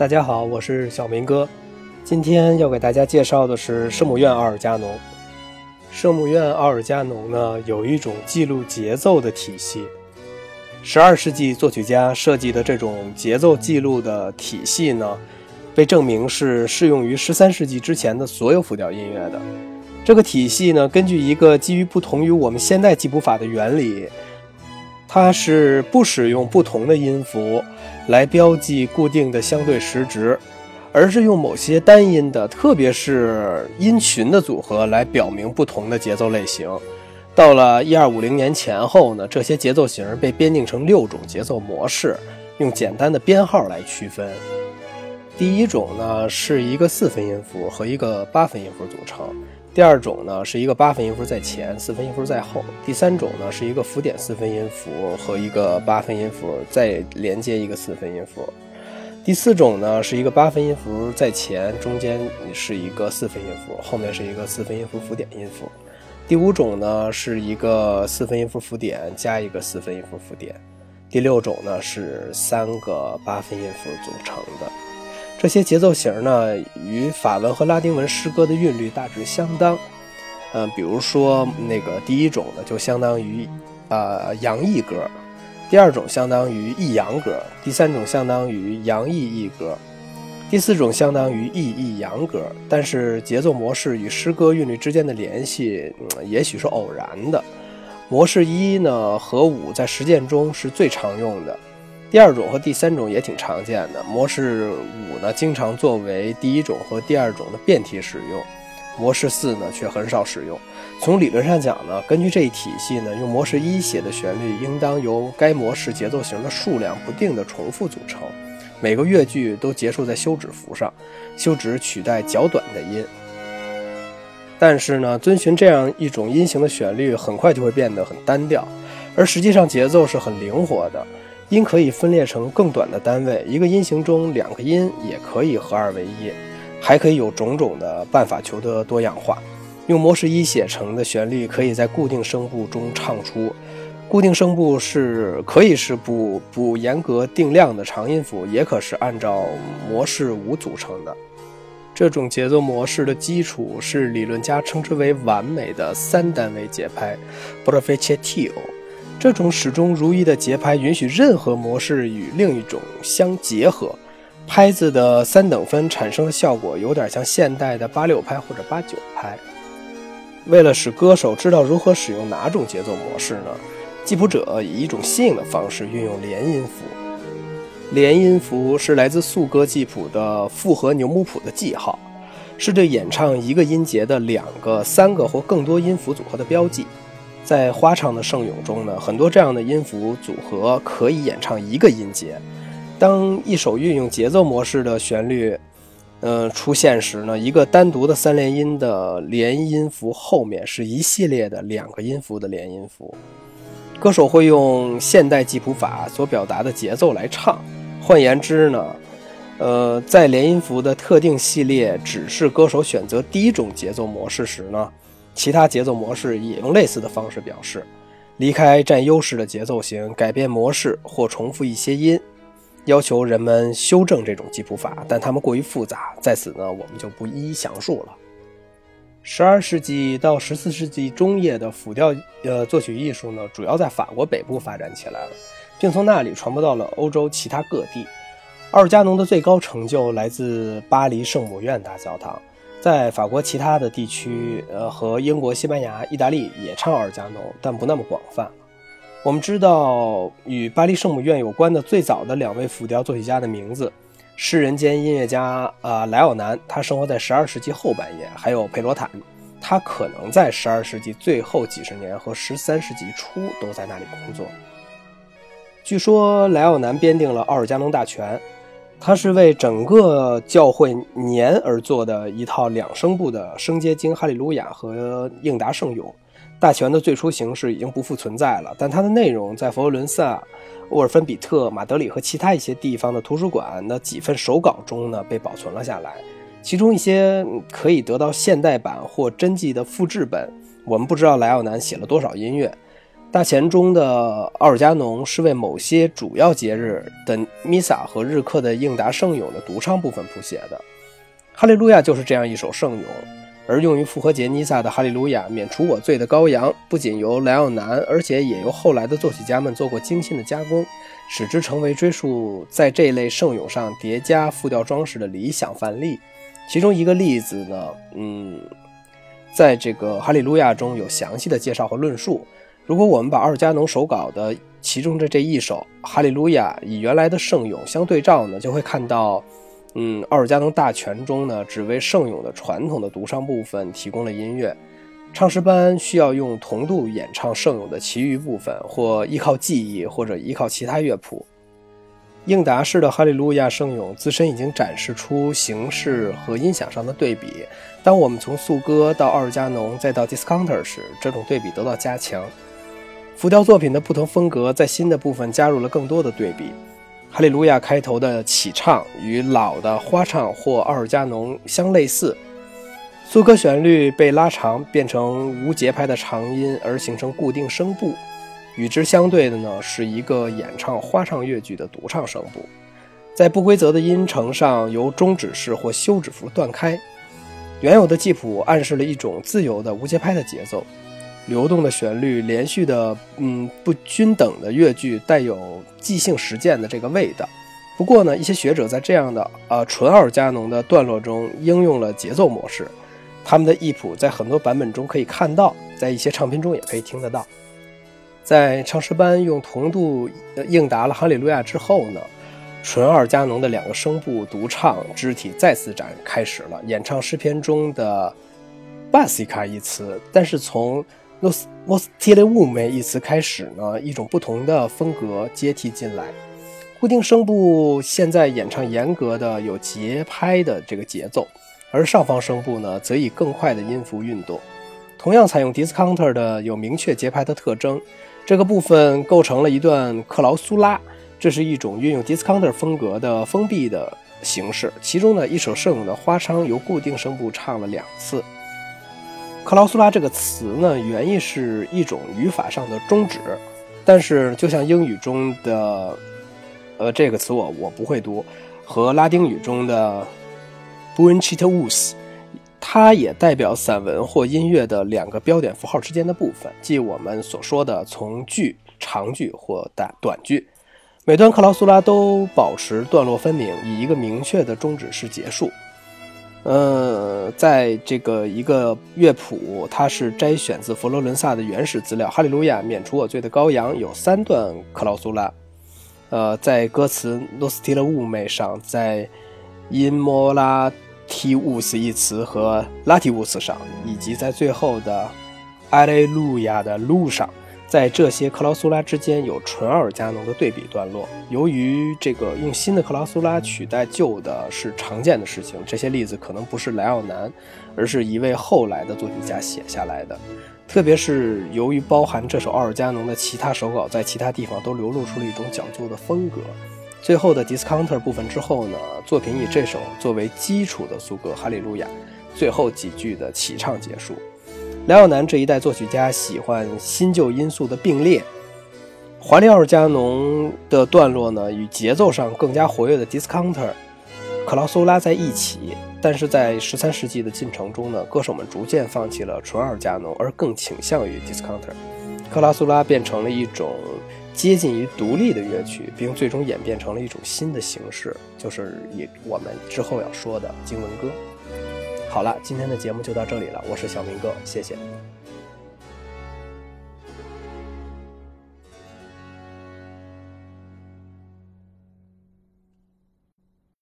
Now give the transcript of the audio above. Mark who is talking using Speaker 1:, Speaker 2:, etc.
Speaker 1: 大家好，我是小明哥。今天要给大家介绍的是圣母院奥尔加农。圣母院奥尔加农呢，有一种记录节奏的体系。十二世纪作曲家设计的这种节奏记录的体系呢，被证明是适用于十三世纪之前的所有复调音乐的。这个体系呢，根据一个基于不同于我们现代记谱法的原理，它是不使用不同的音符。来标记固定的相对时值，而是用某些单音的，特别是音群的组合来表明不同的节奏类型。到了一二五零年前后呢，这些节奏型被编定成六种节奏模式，用简单的编号来区分。第一种呢是一个四分音符和一个八分音符组成。第二种呢是一个八分音符在前，四分音符在后。第三种呢是一个符点四分音符和一个八分音符再连接一个四分音符。第四种呢是一个八分音符在前，中间是一个四分音符，后面是一个四分音符符点音符。第五种呢是一个四分音符符点加一个四分音符符点。第六种呢是三个八分音符组成的。这些节奏型呢，与法文和拉丁文诗歌的韵律大致相当。嗯，比如说那个第一种呢，就相当于呃阳抑歌；第二种相当于抑扬歌；第三种相当于阳抑抑歌；第四种相当于抑抑扬歌。但是节奏模式与诗歌韵律之间的联系，也许是偶然的。模式一呢和五在实践中是最常用的。第二种和第三种也挺常见的，模式五呢经常作为第一种和第二种的变体使用，模式四呢却很少使用。从理论上讲呢，根据这一体系呢，用模式一写的旋律应当由该模式节奏型的数量不定的重复组成，每个乐句都结束在休止符上，休止取代较短的音。但是呢，遵循这样一种音型的旋律，很快就会变得很单调，而实际上节奏是很灵活的。音可以分裂成更短的单位，一个音型中两个音也可以合二为一，还可以有种种的办法求得多样化。用模式一写成的旋律，可以在固定声部中唱出。固定声部是可以是不不严格定量的长音符，也可是按照模式五组成的。这种节奏模式的基础是理论家称之为完美的三单位节拍 b r a f e c c t i o 这种始终如一的节拍允许任何模式与另一种相结合，拍子的三等分产生的效果有点像现代的八六拍或者八九拍。为了使歌手知道如何使用哪种节奏模式呢？记谱者以一种新颖的方式运用连音符。连音符是来自素歌记谱的复合牛姆谱的记号，是对演唱一个音节的两个、三个或更多音符组合的标记。在花唱的圣咏中呢，很多这样的音符组合可以演唱一个音节。当一首运用节奏模式的旋律，呃出现时呢，一个单独的三连音的连音符后面是一系列的两个音符的连音符。歌手会用现代记谱法所表达的节奏来唱。换言之呢，呃，在连音符的特定系列指示歌手选择第一种节奏模式时呢。其他节奏模式也用类似的方式表示，离开占优势的节奏型，改变模式或重复一些音，要求人们修正这种记谱法，但它们过于复杂，在此呢我们就不一一详述了。十二世纪到十四世纪中叶的辅调呃作曲艺术呢，主要在法国北部发展起来了，并从那里传播到了欧洲其他各地。奥尔加农的最高成就来自巴黎圣母院大教堂。在法国其他的地区，呃，和英国、西班牙、意大利也唱奥尔加农，但不那么广泛。我们知道与巴黎圣母院有关的最早的两位浮雕作曲家的名字：诗人兼音乐家啊莱奥南，他生活在12世纪后半叶；还有佩罗坦，他可能在12世纪最后几十年和13世纪初都在那里工作。据说莱奥南编定了《奥尔加农大全》。它是为整个教会年而做的一套两声部的声阶经哈利路亚和应答圣咏。大全的最初形式已经不复存在了，但它的内容在佛罗伦萨、沃尔芬比特、马德里和其他一些地方的图书馆的几份手稿中呢被保存了下来。其中一些可以得到现代版或真迹的复制本。我们不知道莱奥南写了多少音乐。大前中的奥尔加农是为某些主要节日的弥撒和日课的应答圣咏的独唱部分谱写的。哈利路亚就是这样一首圣咏，而用于复活节弥撒的哈利路亚免除我罪的羔羊，不仅由莱奥南，而且也由后来的作曲家们做过精心的加工，使之成为追溯在这类圣咏上叠加复调装饰的理想范例。其中一个例子呢，嗯，在这个哈利路亚中有详细的介绍和论述。如果我们把奥尔加农手稿的其中的这一首《哈利路亚》与原来的圣咏相对照呢，就会看到，嗯，奥尔加农大全中呢，只为圣咏的传统的独唱部分提供了音乐，唱诗班需要用同度演唱圣咏的其余部分，或依靠记忆，或者依靠其他乐谱。应答式的《哈利路亚》圣咏自身已经展示出形式和音响上的对比，当我们从颂歌到奥尔加农再到 Discounter 时，这种对比得到加强。浮雕作品的不同风格在新的部分加入了更多的对比。哈利路亚开头的起唱与老的花唱或奥尔加农相类似，苏歌旋律被拉长变成无节拍的长音而形成固定声部，与之相对的呢是一个演唱花唱乐句的独唱声部，在不规则的音程上由终止式或休止符断开。原有的记谱暗示了一种自由的无节拍的节奏。流动的旋律，连续的，嗯，不均等的乐句，带有即兴实践的这个味道。不过呢，一些学者在这样的呃纯奥尔加农的段落中应用了节奏模式，他们的译谱在很多版本中可以看到，在一些唱片中也可以听得到。在唱诗班用同度应答了《哈利路亚》之后呢，纯奥尔加农的两个声部独唱肢体再次展开始了，演唱诗篇中的巴西卡一词，但是从 nos nos tile ume 一词开始呢，一种不同的风格接替进来。固定声部现在演唱严格的有节拍的这个节奏，而上方声部呢，则以更快的音符运动。同样采用 discounter 的有明确节拍的特征。这个部分构成了一段克劳苏拉，这是一种运用 discounter 风格的封闭的形式。其中呢，一首圣咏的花腔由固定声部唱了两次。克劳苏拉这个词呢，原意是一种语法上的终止，但是就像英语中的，呃，这个词我我不会读，和拉丁语中的 b u n c i t u s 它也代表散文或音乐的两个标点符号之间的部分，即我们所说的从句、长句或短短句。每段克劳苏拉都保持段落分明，以一个明确的终止式结束。呃，在这个一个乐谱，它是摘选自佛罗伦萨的原始资料，《哈利路亚，免除我罪的羔羊》有三段克劳苏拉。呃，在歌词 “nostila ume” 上，在 “immolativus” 一词和 “lativus” 上，以及在最后的艾雷路亚的路上。在这些克劳苏拉之间有纯奥尔加农的对比段落。由于这个用新的克劳苏拉取代旧的是常见的事情，这些例子可能不是莱奥南，而是一位后来的作曲家写下来的。特别是由于包含这首奥尔加农的其他手稿在其他地方都流露出了一种讲究的风格。最后的 discounter 部分之后呢，作品以这首作为基础的苏格《哈利路亚》，最后几句的齐唱结束。莱奥南这一代作曲家喜欢新旧因素的并列，华丽奥尔加农的段落呢与节奏上更加活跃的 discounter、克劳苏拉在一起。但是在十三世纪的进程中呢，歌手们逐渐放弃了纯奥尔加农，而更倾向于 discounter。克劳苏拉变成了一种接近于独立的乐曲，并最终演变成了一种新的形式，就是以我们之后要说的经文歌。好了，今天的节目就到这里了。我是小明哥，谢谢。